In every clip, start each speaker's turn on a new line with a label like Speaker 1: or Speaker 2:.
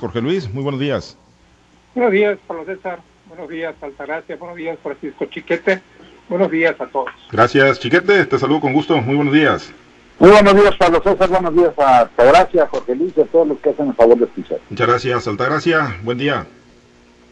Speaker 1: Jorge Luis, muy buenos días.
Speaker 2: Buenos días, Pablo César. Buenos días, Altagracia. Buenos días, Francisco Chiquete. Buenos días a todos.
Speaker 1: Gracias, Chiquete. Te saludo con gusto. Muy buenos días.
Speaker 3: Muy buenos días, Pablo César. Buenos días a Altagracia, Jorge Luis y a todos los que hacen el favor de escuchar.
Speaker 1: Muchas gracias, Altagracia. Buen día.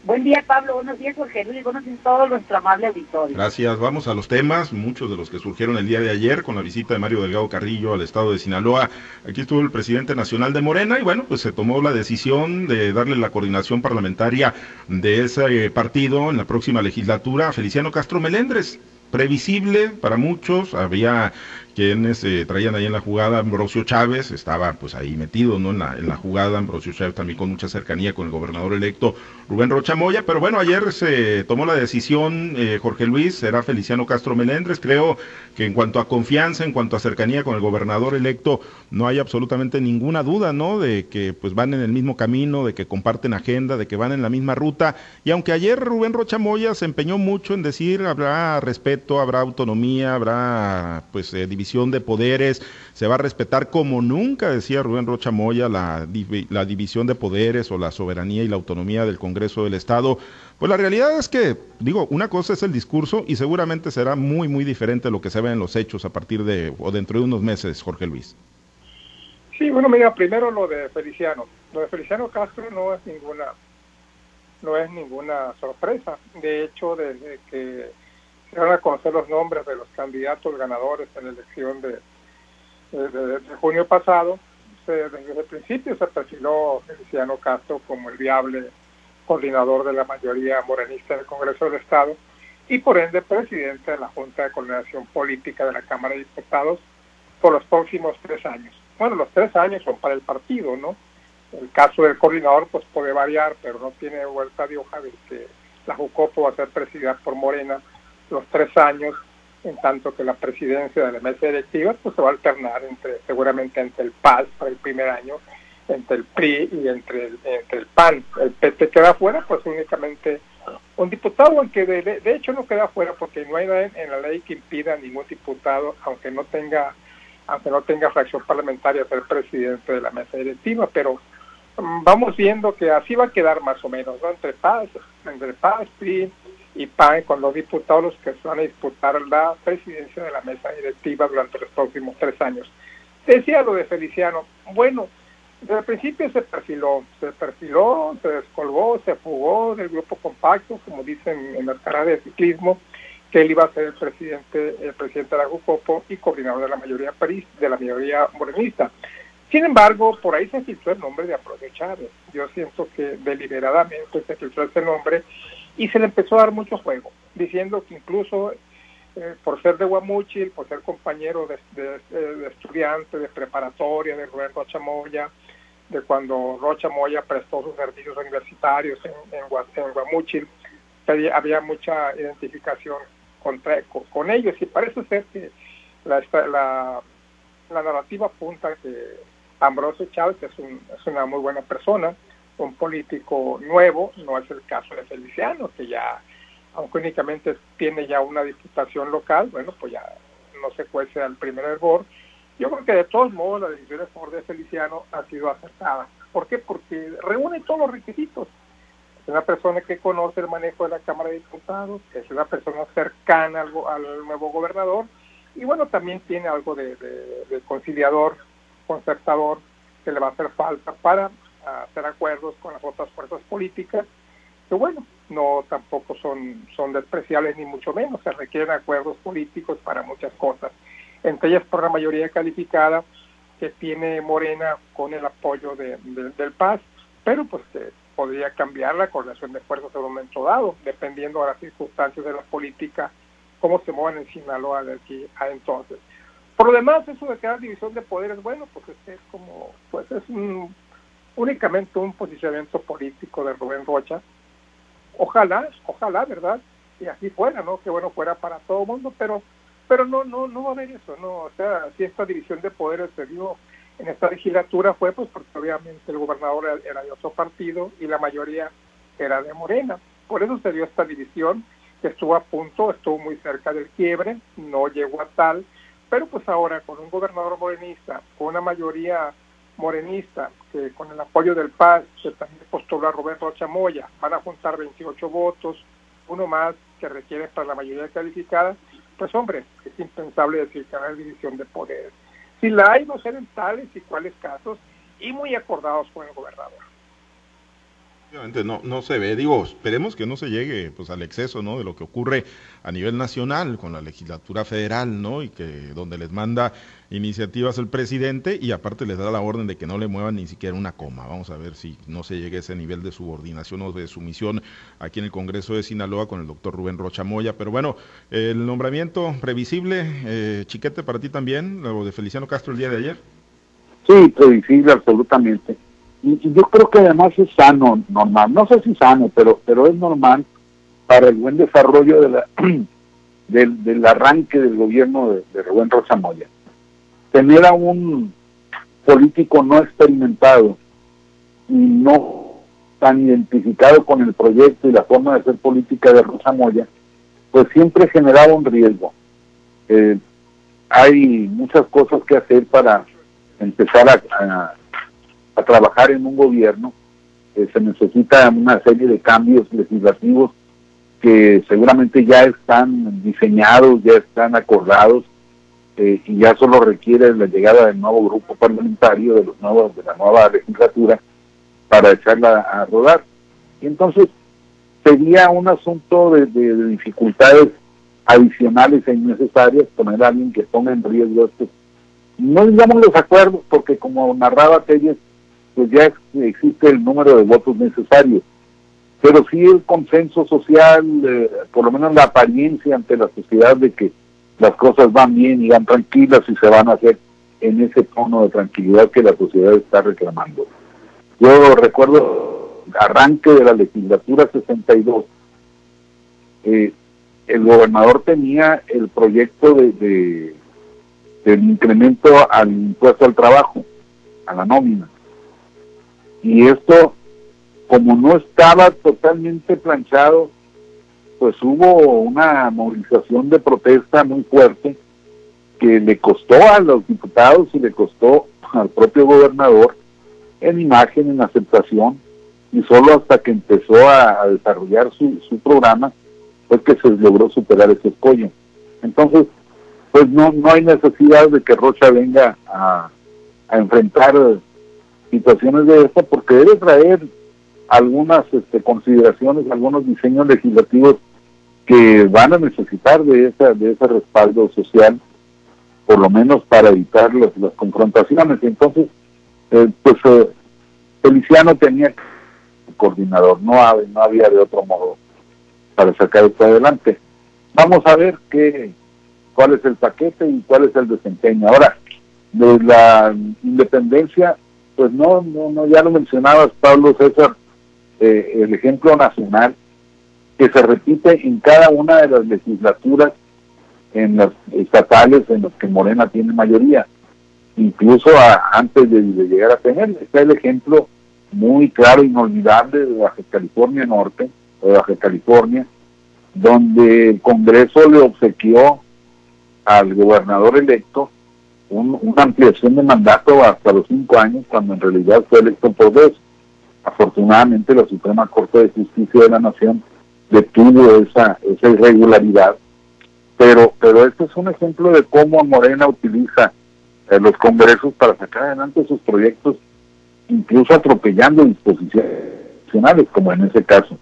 Speaker 4: Buen día, Pablo. Buenos días, Jorge Luis. Buenos días a todo nuestro amable auditorio.
Speaker 1: Gracias. Vamos a los temas, muchos de los que surgieron el día de ayer con la visita de Mario Delgado Carrillo al estado de Sinaloa. Aquí estuvo el presidente nacional de Morena y bueno, pues se tomó la decisión de darle la coordinación parlamentaria de ese eh, partido en la próxima legislatura a Feliciano Castro Melendres previsible para muchos, había quienes eh, traían ahí en la jugada Ambrosio Chávez, estaba pues ahí metido ¿no? en, la, en la jugada, Ambrosio Chávez también con mucha cercanía con el gobernador electo Rubén Rocha Moya, pero bueno, ayer se tomó la decisión, eh, Jorge Luis, será Feliciano Castro Melendres, creo que en cuanto a confianza, en cuanto a cercanía con el gobernador electo, no hay absolutamente ninguna duda, ¿no? De que pues van en el mismo camino, de que comparten agenda, de que van en la misma ruta, y aunque ayer Rubén Rocha Moya se empeñó mucho en decir habrá respeto, habrá autonomía, habrá pues eh, división de poderes, se va a respetar como nunca, decía Rubén Rocha Moya, la, la división de poderes o la soberanía y la autonomía del Congreso del Estado. Pues la realidad es que, digo, una cosa es el discurso y seguramente será muy, muy diferente lo que se ve en los hechos a partir de o dentro de unos meses, Jorge Luis.
Speaker 2: Sí, bueno, mira, primero lo de Feliciano. Lo de Feliciano Castro no es ninguna no es ninguna sorpresa. De hecho, desde que se van a conocer los nombres de los candidatos ganadores en la elección de, junio pasado. desde el principio se perfiló Feliciano Castro como el viable coordinador de la mayoría morenista del Congreso del Estado y por ende presidente de la Junta de Coordinación Política de la Cámara de Diputados por los próximos tres años. Bueno, los tres años son para el partido, ¿no? El caso del coordinador pues puede variar, pero no tiene vuelta de hoja de que la Jucopo va a ser presidida por Morena los tres años, en tanto que la presidencia de la mesa directiva pues se va a alternar entre seguramente entre el PAS para el primer año, entre el PRI y entre el, entre el PAN. El PT queda fuera, pues únicamente un diputado, aunque de, de hecho no queda fuera porque no hay nada en, la ley que impida a ningún diputado, aunque no tenga aunque no tenga fracción parlamentaria, ser presidente de la mesa directiva, pero mm, vamos viendo que así va a quedar más o menos, ¿no? Entre PAS, entre PAS, PRI, y PAN con los diputados que se van a disputar la presidencia de la mesa directiva durante los próximos tres años. Decía lo de Feliciano, bueno, desde el principio se perfiló, se perfiló, se descolgó, se fugó del grupo compacto, como dicen en las carreras de ciclismo, que él iba a ser el presidente, el presidente de la y coordinador de la mayoría París, de la mayoría morenista. Sin embargo, por ahí se filtró el nombre de aprovechar. Yo siento que deliberadamente se filtró ese nombre y se le empezó a dar mucho juego, diciendo que incluso eh, por ser de Guamuchil, por ser compañero de, de, estudiante, de preparatoria, de Rubén Rocha Moya, de cuando Rocha Moya prestó sus servicios universitarios en, en, Guamuchil, había mucha identificación contra, con, ellos y parece ser que la, la, la narrativa apunta que Ambrosio Chávez es, un, es una muy buena persona, un político nuevo, no es el caso de Feliciano, que ya, aunque únicamente tiene ya una diputación local, bueno, pues ya no se cuece al primer hervor. Yo creo que de todos modos la decisión de favor de Feliciano ha sido acertada. ¿Por qué? Porque reúne todos los requisitos. Es una persona que conoce el manejo de la Cámara de Diputados, es una persona cercana al, al nuevo gobernador, y bueno, también tiene algo de, de conciliador, concertador, que le va a hacer falta para hacer acuerdos con las otras fuerzas políticas, que bueno, no tampoco son, son despreciables ni mucho menos, se requieren acuerdos políticos para muchas cosas, entre ellas por la mayoría calificada que tiene Morena con el apoyo de, del PAS, pero pues que podría cambiar la coordinación de fuerzas en un momento dado, dependiendo de las circunstancias de la política, cómo se mueven en Sinaloa de aquí a entonces. Por lo demás, eso de que división de poderes, bueno, pues es como, pues es un únicamente un posicionamiento político de Rubén Rocha. Ojalá, ojalá, ¿verdad? Y así fuera, ¿no? Que bueno fuera para todo mundo, pero pero no no no va a haber eso, ¿no? O sea, si esta división de poderes se dio en esta legislatura fue pues porque obviamente el gobernador era de otro partido y la mayoría era de Morena. Por eso se dio esta división que estuvo a punto, estuvo muy cerca del quiebre, no llegó a tal, pero pues ahora con un gobernador morenista, con una mayoría morenista, que con el apoyo del PAS, que también postula Roberto Chamoya, van a juntar 28 votos, uno más que requiere para la mayoría calificada, pues hombre, es impensable decir que hay división de poderes. Si la hay, no serán tales y cuáles casos, y muy acordados con el gobernador.
Speaker 1: No, no se ve, digo, esperemos que no se llegue pues al exceso, ¿no? De lo que ocurre a nivel nacional con la legislatura federal, ¿no? Y que donde les manda iniciativas el presidente y aparte les da la orden de que no le muevan ni siquiera una coma. Vamos a ver si no se llegue a ese nivel de subordinación o de sumisión aquí en el Congreso de Sinaloa con el doctor Rubén Rocha Moya. Pero bueno, el nombramiento previsible, eh, Chiquete, para ti también, lo de Feliciano Castro el día de ayer.
Speaker 3: Sí, previsible absolutamente y, yo creo que además es sano, normal, no sé si sano, pero, pero es normal para el buen desarrollo de la, del, del arranque del gobierno de, de Rubén Rosa Moya. Tener a un político no experimentado y no tan identificado con el proyecto y la forma de hacer política de Rosa Moya, pues siempre generaba un riesgo. Eh, hay muchas cosas que hacer para empezar a, a trabajar en un gobierno, eh, se necesita una serie de cambios legislativos que seguramente ya están diseñados, ya están acordados eh, y ya solo requiere la llegada del nuevo grupo parlamentario, de los nuevos, de la nueva legislatura, para echarla a rodar. Y entonces sería un asunto de, dificultades adicionales e innecesarias poner a alguien que ponga en riesgo esto. No digamos los acuerdos, porque como narraba Telles, pues ya existe el número de votos necesarios. Pero sí el consenso social, eh, por lo menos la apariencia ante la sociedad de que las cosas van bien y van tranquilas y se van a hacer en ese tono de tranquilidad que la sociedad está reclamando. Yo recuerdo arranque de la legislatura 62, eh, el gobernador tenía el proyecto de, de, del incremento al impuesto al trabajo, a la nómina. Y esto, como no estaba totalmente planchado, pues hubo una movilización de protesta muy fuerte que le costó a los diputados y le costó al propio gobernador en imagen, en aceptación, y solo hasta que empezó a, desarrollar su, su, programa fue que se logró superar ese escollo. Entonces, pues no, no hay necesidad de que Rocha venga a, a enfrentar situaciones de esta porque debe traer algunas este, consideraciones, algunos diseños legislativos que van a necesitar de esa de ese respaldo social, por lo menos para evitar las, las confrontaciones. Entonces, eh, pues eh, Feliciano tenía coordinador, no, había, no había de otro modo para sacar esto adelante. Vamos a ver qué, cuál es el paquete y cuál es el desempeño. Ahora, de la independencia pues no, no, no ya lo mencionabas, Pablo César, eh, el ejemplo nacional que se repite en cada una de las legislaturas en las estatales en las que Morena tiene mayoría, incluso antes de, llegar a tener. Está el ejemplo muy claro, inolvidable de Baja California Norte, de Baja California, donde el Congreso le obsequió al gobernador electo una ampliación de mandato hasta los cinco años, cuando en realidad fue electo por dos. Afortunadamente la Suprema Corte de Justicia de la Nación detuvo esa, esa irregularidad, pero, pero este es un ejemplo de cómo Morena utiliza eh, los congresos para sacar adelante sus proyectos, incluso atropellando disposiciones nacionales, como en ese caso.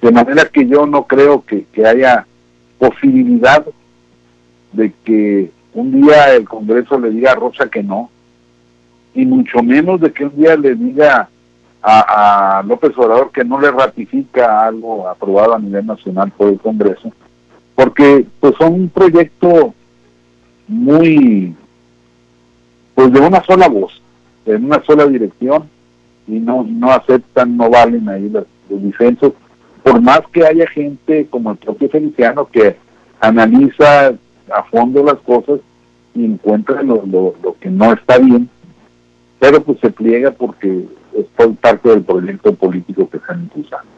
Speaker 3: De manera que yo no creo que, que haya posibilidad de que un día el Congreso le diga a Rosa que no, y mucho menos de que un día le diga a, López Obrador que no le ratifica algo aprobado a nivel nacional por el Congreso, porque pues son un proyecto muy, pues de una sola voz, en una sola dirección, y no, no aceptan, no valen ahí los, los disensos, por más que haya gente como el propio Feliciano que analiza a fondo las cosas y encuentra lo, que no está bien, pero pues se pliega porque es parte del proyecto político que están impulsando.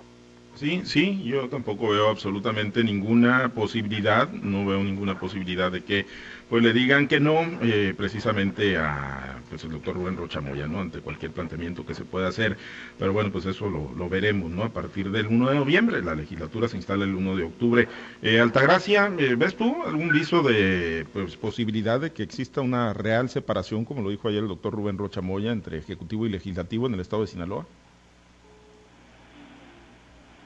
Speaker 1: Sí, sí, yo tampoco veo absolutamente ninguna posibilidad, no veo ninguna posibilidad de que pues le digan que no, eh, precisamente a pues, el doctor Rubén Rochamoya, ¿no? Ante cualquier planteamiento que se pueda hacer. Pero bueno, pues eso lo, veremos, ¿no? A partir del 1 de noviembre, la legislatura se instala el 1 de octubre. Eh, Altagracia, eh, ¿ves tú algún viso de pues, posibilidad de que exista una real separación, como lo dijo ayer el doctor Rubén Rochamoya, entre Ejecutivo y Legislativo en el estado de Sinaloa?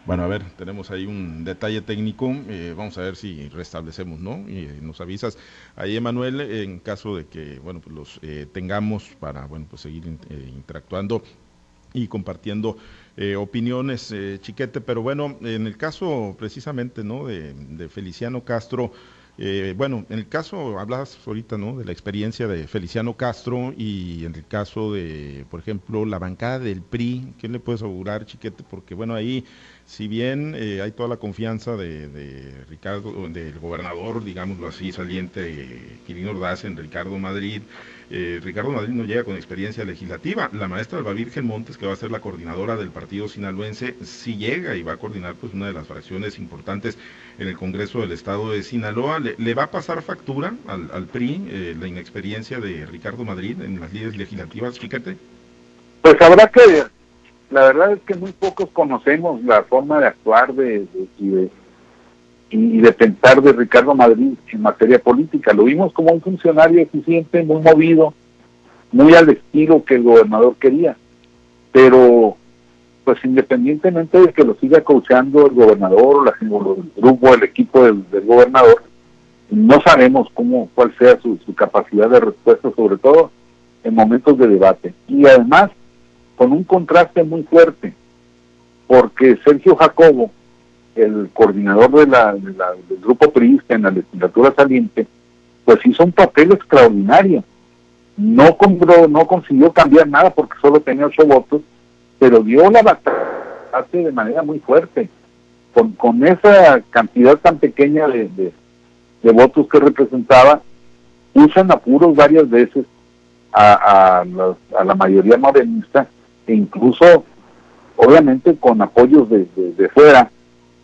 Speaker 1: Bueno, a ver, tenemos ahí un detalle técnico, eh, vamos a ver si restablecemos, ¿no? Y eh, nos avisas ahí, Emanuel, en caso de que, bueno, pues los eh, tengamos para, bueno, pues seguir interactuando y compartiendo opiniones, chiquete, pero bueno, en el caso precisamente, ¿no? De, Feliciano Castro, bueno, en el caso, hablas ahorita, ¿no? De la experiencia de Feliciano Castro y en el caso de, por ejemplo, la bancada del PRI, ¿qué le puedes augurar, chiquete? Porque, bueno, ahí si bien eh, hay toda la confianza de, Ricardo, del gobernador, digámoslo así, saliente, eh, Quirino Ordaz en Ricardo Madrid, eh, Ricardo Madrid no llega con experiencia legislativa. La maestra Alba Virgen Montes, que va a ser la coordinadora del partido sinaloense, sí llega y va a coordinar pues una de las fracciones importantes en el Congreso del Estado de Sinaloa. ¿Le, va a pasar factura al, PRI la inexperiencia de Ricardo Madrid en las líderes legislativas, fíjate?
Speaker 3: Pues habrá que la verdad es que muy pocos conocemos la forma de actuar de, y, de, y de pensar de Ricardo Madrid en materia política. Lo vimos como un funcionario eficiente, muy movido, muy al estilo que el gobernador quería. Pero, pues independientemente de que lo siga coachando el gobernador, la, el grupo, el equipo del, gobernador, no sabemos cómo cuál sea su capacidad de respuesta, sobre todo en momentos de debate. Y además, con un contraste muy fuerte, porque Sergio Jacobo, el coordinador de la, del grupo priista en la legislatura saliente, pues hizo un papel extraordinario. No, compró, no consiguió cambiar nada porque solo tenía ocho votos, pero dio la batalla de manera muy fuerte. Con, con esa cantidad tan pequeña de, de, votos que representaba, usan apuros varias veces a, a, a la mayoría morenista e incluso, obviamente con apoyos de, fuera,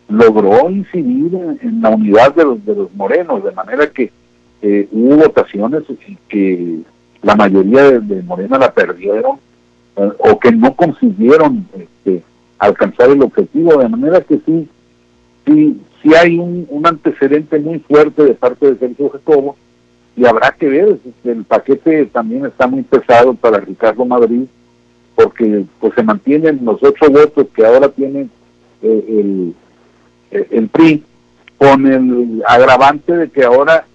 Speaker 3: logró incidir en, la unidad de los, de los morenos, de manera que eh, hubo votaciones que la mayoría de, Morena la perdieron eh, o que no consiguieron este, alcanzar el objetivo, de manera que sí, sí, sí hay un, un antecedente muy fuerte de parte de Sergio Jacobo y habrá que ver, el paquete también está muy pesado para Ricardo Madrid, porque pues se mantienen los ocho votos que ahora tiene eh, el, eh, el PRI, con el agravante de que ahora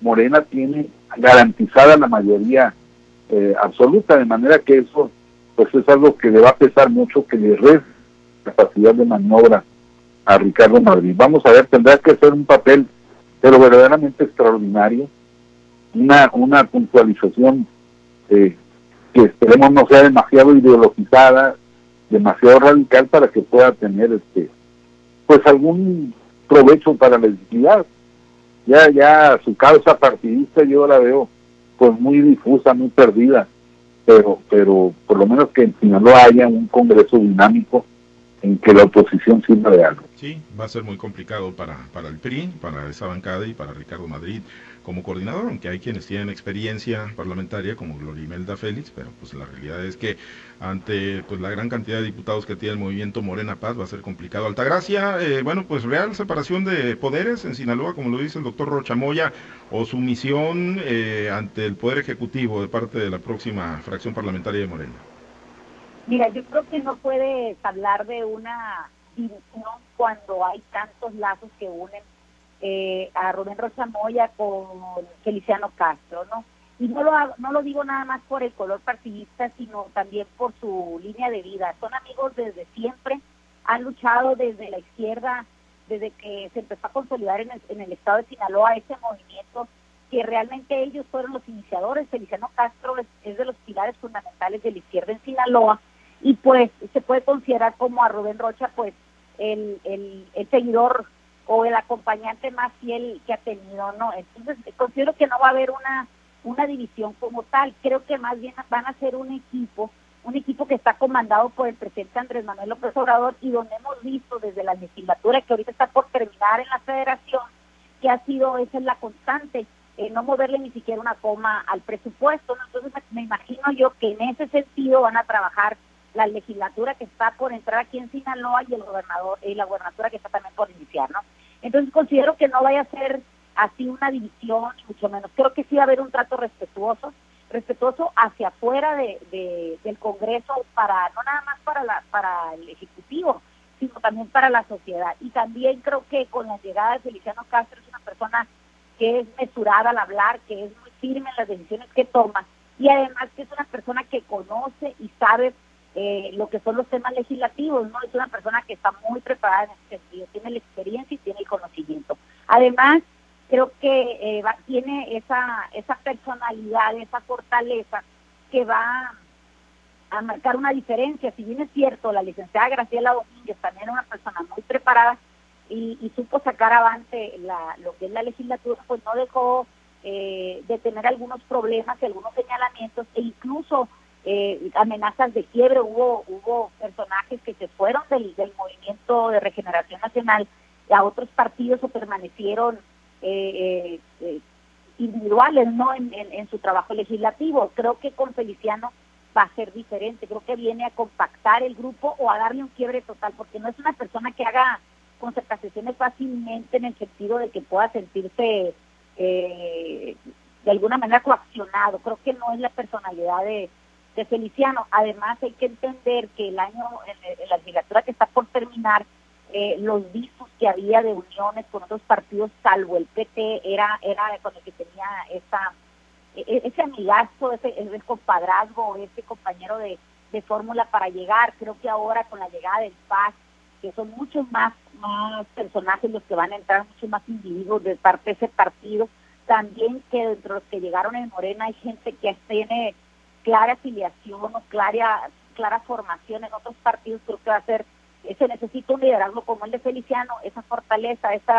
Speaker 3: Morena tiene garantizada la mayoría eh, absoluta, de manera que eso pues es algo que le va a pesar mucho, que le resta capacidad de maniobra a Ricardo Madrid. Vamos a ver, tendrá que hacer un papel, pero verdaderamente extraordinario, una, una puntualización eh, que esperemos no sea demasiado ideologizada, demasiado radical para que pueda tener este pues algún provecho para la legitimidad. Ya, ya su causa partidista yo la veo pues muy difusa, muy perdida, pero, pero por lo menos que en Sinaloa haya un congreso dinámico en que la oposición sirva de algo.
Speaker 1: Sí, va a ser muy complicado para, para el PRI, para esa bancada y para Ricardo Madrid como coordinador, aunque hay quienes tienen experiencia parlamentaria como Glorimelda Félix, pero pues la realidad es que ante pues la gran cantidad de diputados que tiene el movimiento Morena Paz va a ser complicado. Altagracia, eh, bueno, pues real separación de poderes en Sinaloa, como lo dice el doctor Rochamoya, o sumisión eh, ante el Poder Ejecutivo de parte de la próxima fracción parlamentaria de Morena.
Speaker 4: Mira, yo creo que no puedes hablar de una división cuando hay tantos lazos que unen eh, a Rubén Rochamoya con Feliciano Castro, ¿no? Y no lo, no lo digo nada más por el color partidista, sino también por su línea de vida. Son amigos desde siempre, han luchado desde la izquierda, desde que se empezó a consolidar en el, en el estado de Sinaloa ese movimiento, que realmente ellos fueron los iniciadores. Feliciano Castro es, de los pilares fundamentales de la izquierda en Sinaloa, y pues se puede considerar como a Rubén Rocha, pues el, el, seguidor o el acompañante más fiel que ha tenido, ¿no? Entonces, considero que no va a haber una, una división como tal, creo que más bien van a ser un equipo un equipo que está comandado por el presidente Andrés Manuel López Obrador y donde hemos visto desde la legislatura que ahorita está por terminar en la federación, que ha sido, esa es la constante, eh, no moverle ni siquiera una coma al presupuesto. Entonces me imagino yo que en ese sentido van a trabajar la legislatura que está por entrar aquí en Sinaloa y el gobernador y la gobernatura que está también por iniciar, ¿no? Entonces considero que no vaya a ser así una división, mucho menos. Creo que sí va a haber un trato respetuoso, respetuoso hacia afuera de, del Congreso para no nada más para la para el ejecutivo, sino también para la sociedad. Y también creo que con la llegada de Feliciano Castro es una persona que es mesurada al hablar, que es muy firme en las decisiones que toma y además que es una persona que conoce y sabe eh, lo que son los temas legislativos, ¿no? Es una persona que está muy preparada en ese sentido, tiene la experiencia y tiene el conocimiento. Además, creo que eh, tiene esa, esa personalidad, esa fortaleza que va a marcar una diferencia. Si bien es cierto, la licenciada Graciela Domínguez también era una persona muy preparada y, supo sacar avante la, lo que es la legislatura, pues no dejó eh, de tener algunos problemas y algunos señalamientos e incluso eh, amenazas de quiebre. Hubo, hubo personajes que se fueron del, movimiento de regeneración nacional a otros partidos o permanecieron eh, eh, individuales no en, en, su trabajo legislativo. Creo que con Feliciano va a ser diferente, creo que viene a compactar el grupo o a darle un quiebre total, porque no es una persona que haga concertaciones fácilmente en el sentido de que pueda sentirse eh, de alguna manera coaccionado. Creo que no es la personalidad de, de Feliciano. Además hay que entender que el año, en, la legislatura que está por terminar, eh, los visos que había de uniones con otros partidos, salvo el PT, era, era con el que tenía esa, e, e, ese amigazo, ese, ese compadrazgo, ese compañero de, de fórmula para llegar. Creo que ahora con la llegada del PAS, que son muchos más, más personajes los que van a entrar, muchos más individuos de parte de ese partido, también que dentro de los que llegaron en Morena hay gente que tiene clara afiliación o clara, clara formación en otros partidos, creo que va a ser se necesita un liderazgo como el de Feliciano, esa fortaleza, ese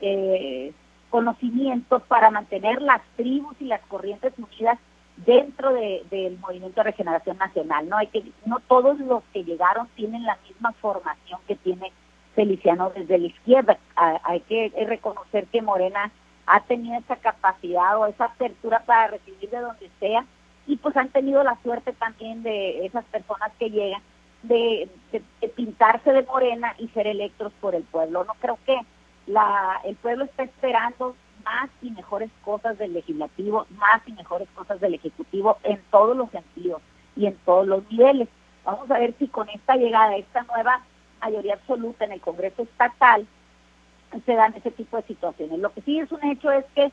Speaker 4: eh, conocimiento para mantener las tribus y las corrientes unidas dentro del movimiento de regeneración nacional. No hay que no todos los que llegaron tienen la misma formación que tiene Feliciano desde la izquierda. hay que reconocer que Morena ha tenido esa capacidad o esa apertura para recibir de donde sea y pues han tenido la suerte también de esas personas que llegan de, pintarse de morena y ser electos por el pueblo. No creo que la, el pueblo está esperando más y mejores cosas del legislativo, más y mejores cosas del ejecutivo en todos los sentidos y en todos los niveles. Vamos a ver si con esta llegada, esta nueva mayoría absoluta en el Congreso estatal, se dan ese tipo de situaciones. Lo que sí es un hecho es que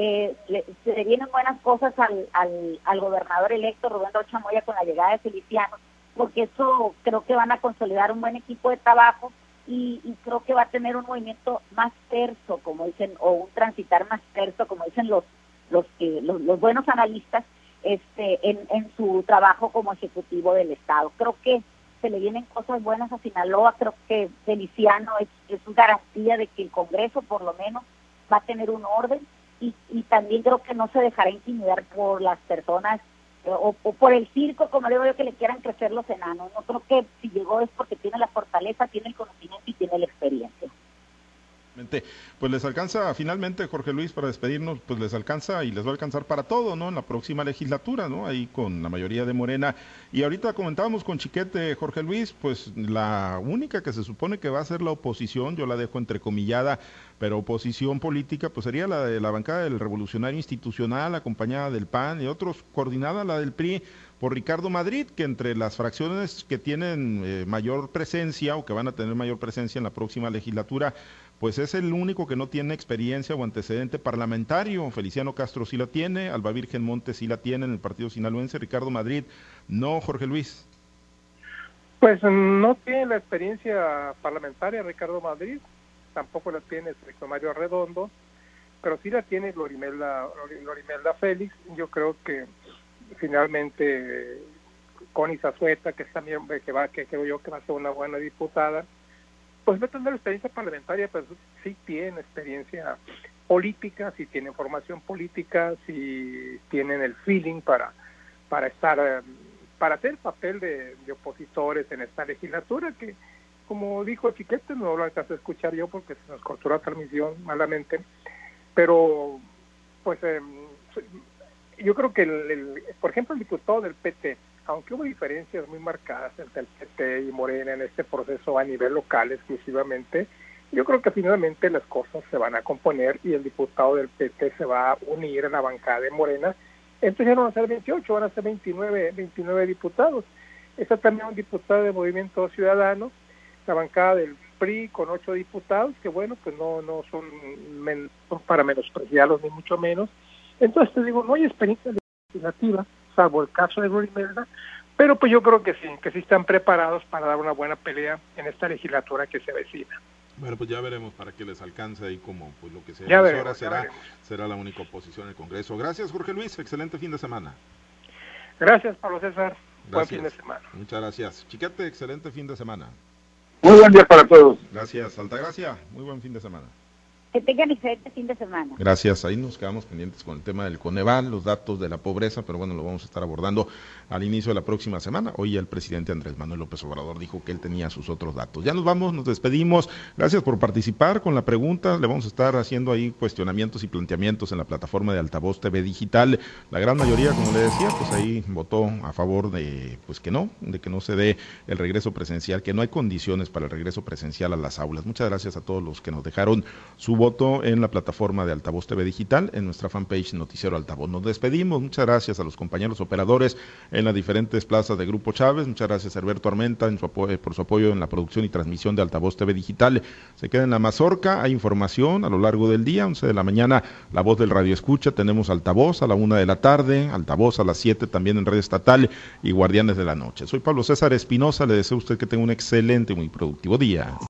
Speaker 4: eh, se le vienen buenas cosas al, al, al gobernador electo Rubén Rocha con la llegada de Feliciano, porque eso creo que van a consolidar un buen equipo de trabajo y, creo que va a tener un movimiento más terso, como dicen, o un transitar más terso, como dicen los los, los, buenos analistas, este, en, en su trabajo como ejecutivo del Estado. Creo que se le vienen cosas buenas a Sinaloa, creo que Feliciano es, es una garantía de que el Congreso por lo menos va a tener un orden y, y también creo que no se dejará intimidar por las personas o, por el circo, como digo yo, que le quieran crecer los enanos. No creo que si llegó es porque tiene la fortaleza, tiene el conocimiento y tiene la experiencia.
Speaker 1: Pues les alcanza finalmente, Jorge Luis, para despedirnos, pues les alcanza y les va a alcanzar para todo, ¿no? En la próxima legislatura, ¿no? Ahí con la mayoría de Morena. Y ahorita comentábamos con Chiquete, Jorge Luis, pues la única que se supone que va a ser la oposición, yo la dejo entrecomillada, pero oposición política, pues sería la de la bancada del Revolucionario Institucional, acompañada del PAN y otros, coordinada la del PRI por Ricardo Madrid, que entre las fracciones que tienen eh, mayor presencia o que van a tener mayor presencia en la próxima legislatura, pues es el único que no tiene experiencia o antecedente parlamentario. Feliciano Castro sí la tiene, Alba Virgen Montes sí la tiene en el Partido Sinaloense, Ricardo Madrid, no, Jorge Luis.
Speaker 2: Pues no tiene la experiencia parlamentaria Ricardo Madrid, tampoco la tiene el Mario Redondo, pero sí la tiene Glorimelda, Glorimelda Félix. Yo creo que finalmente Connie Zazueta, que es también que va, que creo yo que va a ser una buena diputada, pues no tener experiencia parlamentaria, pero sí tiene experiencia política, sí tienen formación política, sí tienen el feeling para, para estar eh, para hacer papel de, opositores en esta legislatura que, como dijo Chiquete, no lo alcancé a escuchar yo porque se nos cortó la transmisión malamente, pero pues em, yo creo que, el, por ejemplo, el diputado del PT, aunque hubo diferencias muy marcadas entre el PT y Morena en este proceso a nivel local exclusivamente, yo creo que finalmente las cosas se van a componer y el diputado del PT se va a unir a la bancada de Morena. Entonces ya no van a ser 28, van a ser 29, 29 diputados. Está también un diputado de Movimiento Ciudadano, la bancada del PRI con ocho diputados, que bueno, pues no, no son, para menospreciarlos ni mucho menos. Entonces te digo, no hay experiencia legislativa, salvo el caso de Rory pero pues yo creo que sí, que sí están preparados para dar una buena pelea en esta legislatura que se avecina.
Speaker 1: Bueno, pues ya veremos para qué les alcanza y como pues lo que sea.
Speaker 2: Ya ahora
Speaker 1: será, será la única oposición en el Congreso. Gracias, Jorge Luis. Excelente fin de semana.
Speaker 2: Gracias, Pablo César. Buen fin de semana.
Speaker 1: Muchas gracias. Chiquete, excelente fin de semana.
Speaker 3: Muy buen día para todos.
Speaker 1: Gracias, Altagracia. Muy buen fin de semana.
Speaker 4: Que tengan excelente fin de semana.
Speaker 1: Gracias. Ahí nos quedamos pendientes con el tema del Coneval, los datos de la pobreza, pero bueno, lo vamos a estar abordando al inicio de la próxima semana. Hoy el presidente Andrés Manuel López Obrador dijo que él tenía sus otros datos. Ya nos vamos, nos despedimos. Gracias por participar con la pregunta. Le vamos a estar haciendo ahí cuestionamientos y planteamientos en la plataforma de Altavoz TV Digital. La gran mayoría, como le decía, pues ahí votó a favor de pues que no, de que no se dé el regreso presencial, que no hay condiciones para el regreso presencial a las aulas. Muchas gracias a todos los que nos dejaron su voto en la plataforma de Altavoz TV Digital, en nuestra fanpage Noticiero Altavoz. Nos despedimos. Muchas gracias a los compañeros operadores en las diferentes plazas de Grupo Chávez. Muchas gracias a Alberto Armenta en su por su apoyo en la producción y transmisión de Altavoz TV Digital. Se queda en la mazorca, hay información a lo largo del día, 11 de la mañana, la voz del radio escucha, tenemos altavoz a la una de la tarde, altavoz a las 7 también en red estatal y guardianes de la noche. Soy Pablo César Espinosa, le deseo a usted que tenga un excelente muy productivo día.